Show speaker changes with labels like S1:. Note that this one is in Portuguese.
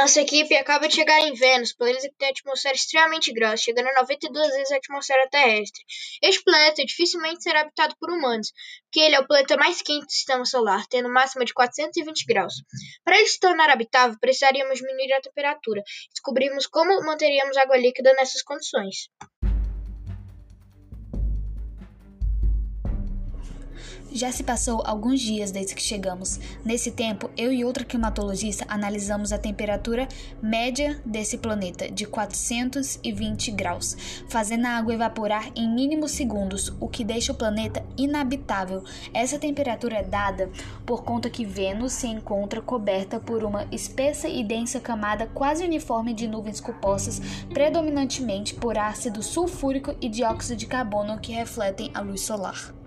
S1: Nossa equipe acaba de chegar em Vênus, planeta que tem atmosfera extremamente grossa, chegando a 92 vezes a atmosfera terrestre. Este planeta dificilmente será habitado por humanos, porque ele é o planeta mais quente do sistema solar, tendo máxima de 420 graus. Para ele se tornar habitável, precisaríamos diminuir a temperatura. Descobrimos como manteríamos água líquida nessas condições.
S2: Já se passou alguns dias desde que chegamos. Nesse tempo, eu e outra climatologista analisamos a temperatura média desse planeta, de 420 graus, fazendo a água evaporar em mínimos segundos, o que deixa o planeta inabitável. Essa temperatura é dada por conta que Vênus se encontra coberta por uma espessa e densa camada quase uniforme de nuvens compostas predominantemente por ácido sulfúrico e dióxido de carbono que refletem a luz solar.